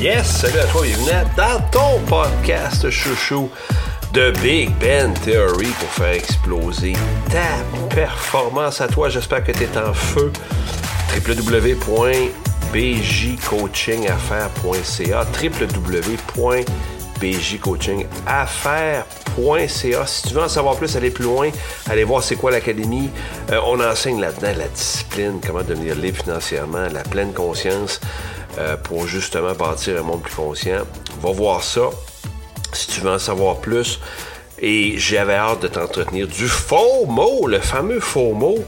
Yes, salut à toi, bienvenue dans ton podcast chouchou de Big Ben Theory pour faire exploser ta performance à toi. J'espère que tu es en feu. www.bjcoachingaffaires.ca www.bjcoachingaffaires.ca Si tu veux en savoir plus, aller plus loin, aller voir c'est quoi l'académie. Euh, on enseigne là-dedans la discipline, comment devenir libre financièrement, la pleine conscience euh, pour justement bâtir un monde plus conscient. Va voir ça si tu veux en savoir plus. Et j'avais hâte de t'entretenir du faux mot, le fameux faux mot.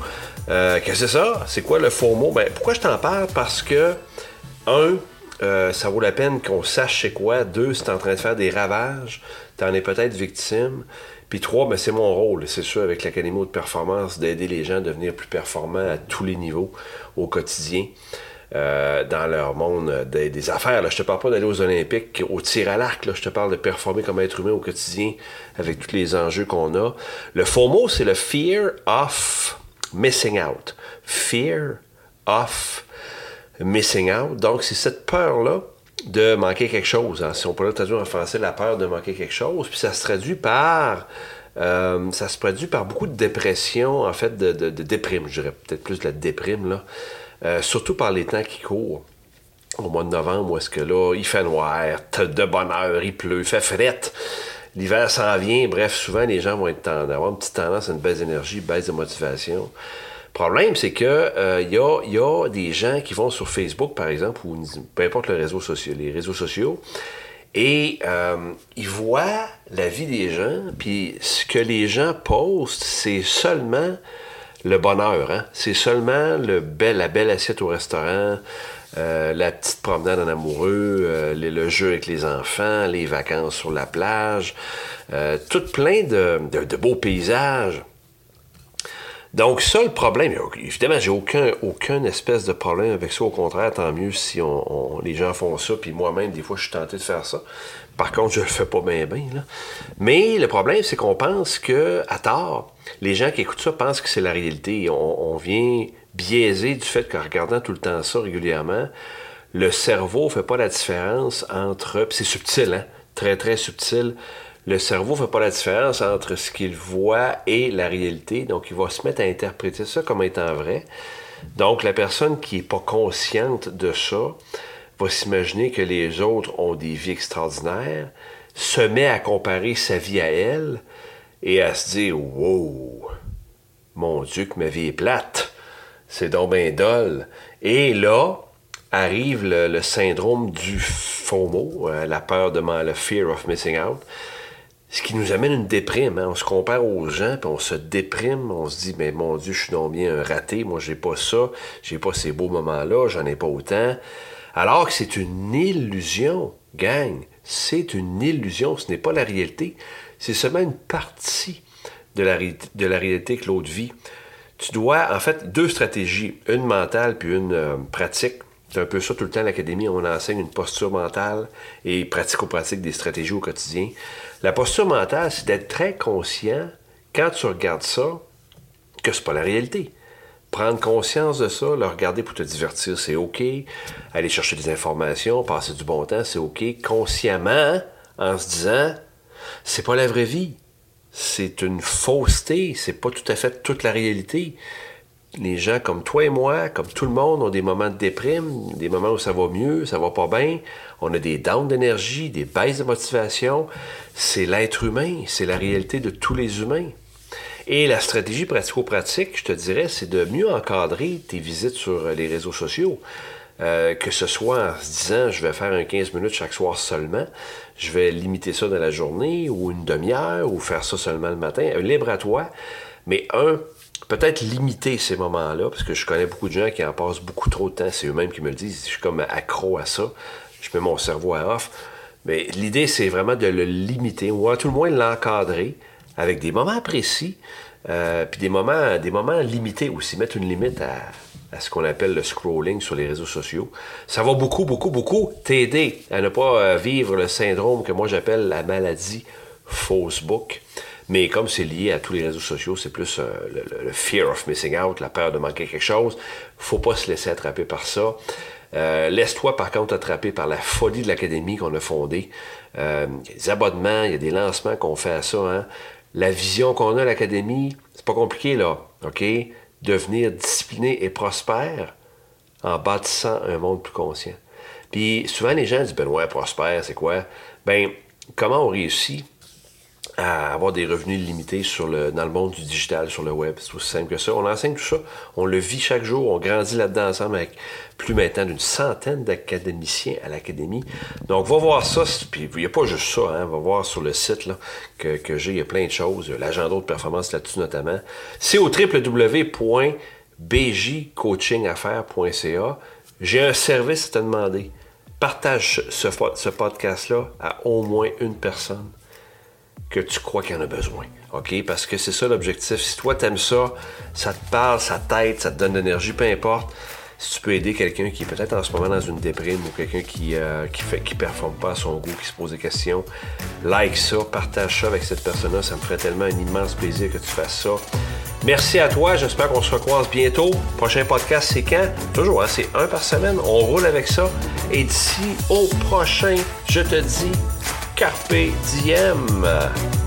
Euh, Qu'est-ce que c'est ça? C'est quoi le faux mot? Ben, pourquoi je t'en parle? Parce que, un, euh, ça vaut la peine qu'on sache c'est quoi. Deux, c'est en train de faire des ravages. Tu en es peut-être victime. Puis trois, ben, c'est mon rôle, c'est sûr, avec l'Académie de performance, d'aider les gens à devenir plus performants à tous les niveaux au quotidien. Euh, dans leur monde des, affaires. Là. Je te parle pas d'aller aux Olympiques, au tir à l'arc. Je te parle de performer comme être humain au quotidien avec tous les enjeux qu'on a. Le faux mot, c'est le fear of missing out. Fear of missing out. Donc, c'est cette peur-là de manquer quelque chose. Hein. Si on peut traduire en français, la peur de manquer quelque chose. Puis ça se traduit par... Euh, ça se traduit par beaucoup de dépression, en fait, de déprime, je dirais peut-être plus de la déprime, là. Euh, surtout par les temps qui courent. Au mois de novembre, où est-ce que là, il fait noir, de bonne heure, il pleut, il fait frette. L'hiver s'en vient. Bref, souvent, les gens vont être avoir une petite tendance à une baisse d'énergie, baisse de motivation. Le problème, c'est que euh, il y, a, des gens qui vont sur Facebook, par exemple, ou peu importe le réseau social, les réseaux sociaux, et euh, ils voient la vie des gens, puis ce que les gens postent, c'est seulement le bonheur. Hein? C'est seulement le bel, la belle assiette au restaurant, euh, la petite promenade en amoureux, euh, le jeu avec les enfants, les vacances sur la plage, euh, tout plein de, beaux paysages. Donc ça, le problème, évidemment, j'ai aucun, aucun espèce de problème avec ça. Au contraire, tant mieux si on, les gens font ça, puis moi-même, des fois, je suis tenté de faire ça. Par contre, je le fais pas bien, bien. Mais le problème, c'est qu'on pense que, à tort, les gens qui écoutent ça pensent que c'est la réalité. On, vient biaiser du fait qu'en regardant tout le temps ça régulièrement, le cerveau fait pas la différence entre. c'est subtil, hein? Très, très subtil. Le cerveau fait pas la différence entre ce qu'il voit et la réalité. Donc, il va se mettre à interpréter ça comme étant vrai. Donc, la personne qui n'est pas consciente de ça, va s'imaginer que les autres ont des vies extraordinaires, se met à comparer sa vie à elle et à se dire Wow, mon Dieu, que ma vie est plate, c'est donc bien. Et là, arrive le, syndrome du FOMO, euh, la peur de le fear of missing out, ce qui nous amène une déprime. Hein. On se compare aux gens, puis on se déprime, on se dit, mais mon Dieu, je suis donc bien un raté, moi j'ai pas ça, j'ai pas ces beaux moments-là, j'en ai pas autant. Alors que c'est une illusion, gang. C'est une illusion, ce n'est pas la réalité. C'est seulement une partie de la, réalité que l'autre vit. Tu dois, en fait, deux stratégies, une mentale puis une euh, pratique. C'est un peu ça tout le temps à l'académie, on enseigne une posture mentale et pratico-pratique des stratégies au quotidien. La posture mentale, c'est d'être très conscient quand tu regardes ça que c'est pas la réalité prendre conscience de ça, le regarder pour te divertir, c'est OK. Aller chercher des informations, passer du bon temps, c'est OK. Consciemment, en se disant, c'est pas la vraie vie. C'est une fausseté. C'est pas tout à fait toute la réalité. Les gens comme toi et moi, comme tout le monde, ont des moments de déprime, des moments où ça va mieux, ça va pas bien. On a des downs d'énergie, des baisses de motivation. C'est l'être humain. C'est la réalité de tous les humains. Et la stratégie pratico-pratique, je te dirais, c'est de mieux encadrer tes visites sur les réseaux sociaux. Euh, que ce soit en se disant je vais faire un 15 minutes chaque soir seulement, je vais limiter ça dans la journée ou une demi-heure ou faire ça seulement le matin, libre à toi, mais un, peut-être limiter ces moments-là, parce que je connais beaucoup de gens qui en passent beaucoup trop de temps, c'est eux-mêmes qui me le disent, je suis comme accro à ça, je mets mon cerveau à off, mais l'idée c'est vraiment de le limiter, ou à tout le moins l'encadrer, avec des moments précis, euh, puis des moments, des moments limités aussi, mettre une limite à, ce qu'on appelle le scrolling sur les réseaux sociaux. Ça va beaucoup, beaucoup, beaucoup t'aider à ne pas euh, vivre le syndrome que moi j'appelle la maladie Facebook. Mais comme c'est lié à tous les réseaux sociaux, c'est plus euh, le, fear of missing out, la peur de manquer quelque chose. Faut pas se laisser attraper par ça. Euh, laisse-toi par contre attraper par la folie de l'académie qu'on a fondée. Euh, il y a des abonnements, il y a des lancements qu'on fait à ça. Hein. La vision qu'on a à l'académie, c'est pas compliqué là, OK? Devenir discipliné et prospère en bâtissant un monde plus conscient. Puis souvent les gens disent, ben ouais, prospère, c'est quoi? Ben, comment on réussit? À avoir des revenus limités dans le monde du digital, sur le web. C'est aussi simple que ça. On enseigne tout ça. On le vit chaque jour. On grandit là-dedans ensemble avec plus maintenant d'une centaine d'académiciens à l'académie. Donc, va voir ça. Puis, il n'y a pas juste ça. Hein, va voir sur le site que, j'ai. Il y a plein de choses. L'agenda de performance là-dessus notamment. C'est au www.bjcoachingaffaires.ca. J'ai un service à te demander. Partage ce podcast-là à au moins une personne que tu crois qu'il en a besoin. OK? Parce que c'est ça l'objectif. Si toi, t'aimes ça, ça te parle, ça t'aide, ça te donne de l'énergie, peu importe. Si tu peux aider quelqu'un qui est peut-être en ce moment dans une déprime ou quelqu'un qui euh, qui qui performe pas à son goût, qui se pose des questions, like ça, partage ça avec cette personne-là. Ça me ferait tellement un immense plaisir que tu fasses ça. Merci à toi. J'espère qu'on se recroise bientôt. Prochain podcast, c'est quand? Toujours, hein, c'est un par semaine. On roule avec ça. Et d'ici au prochain, je te dis Carpe Diem.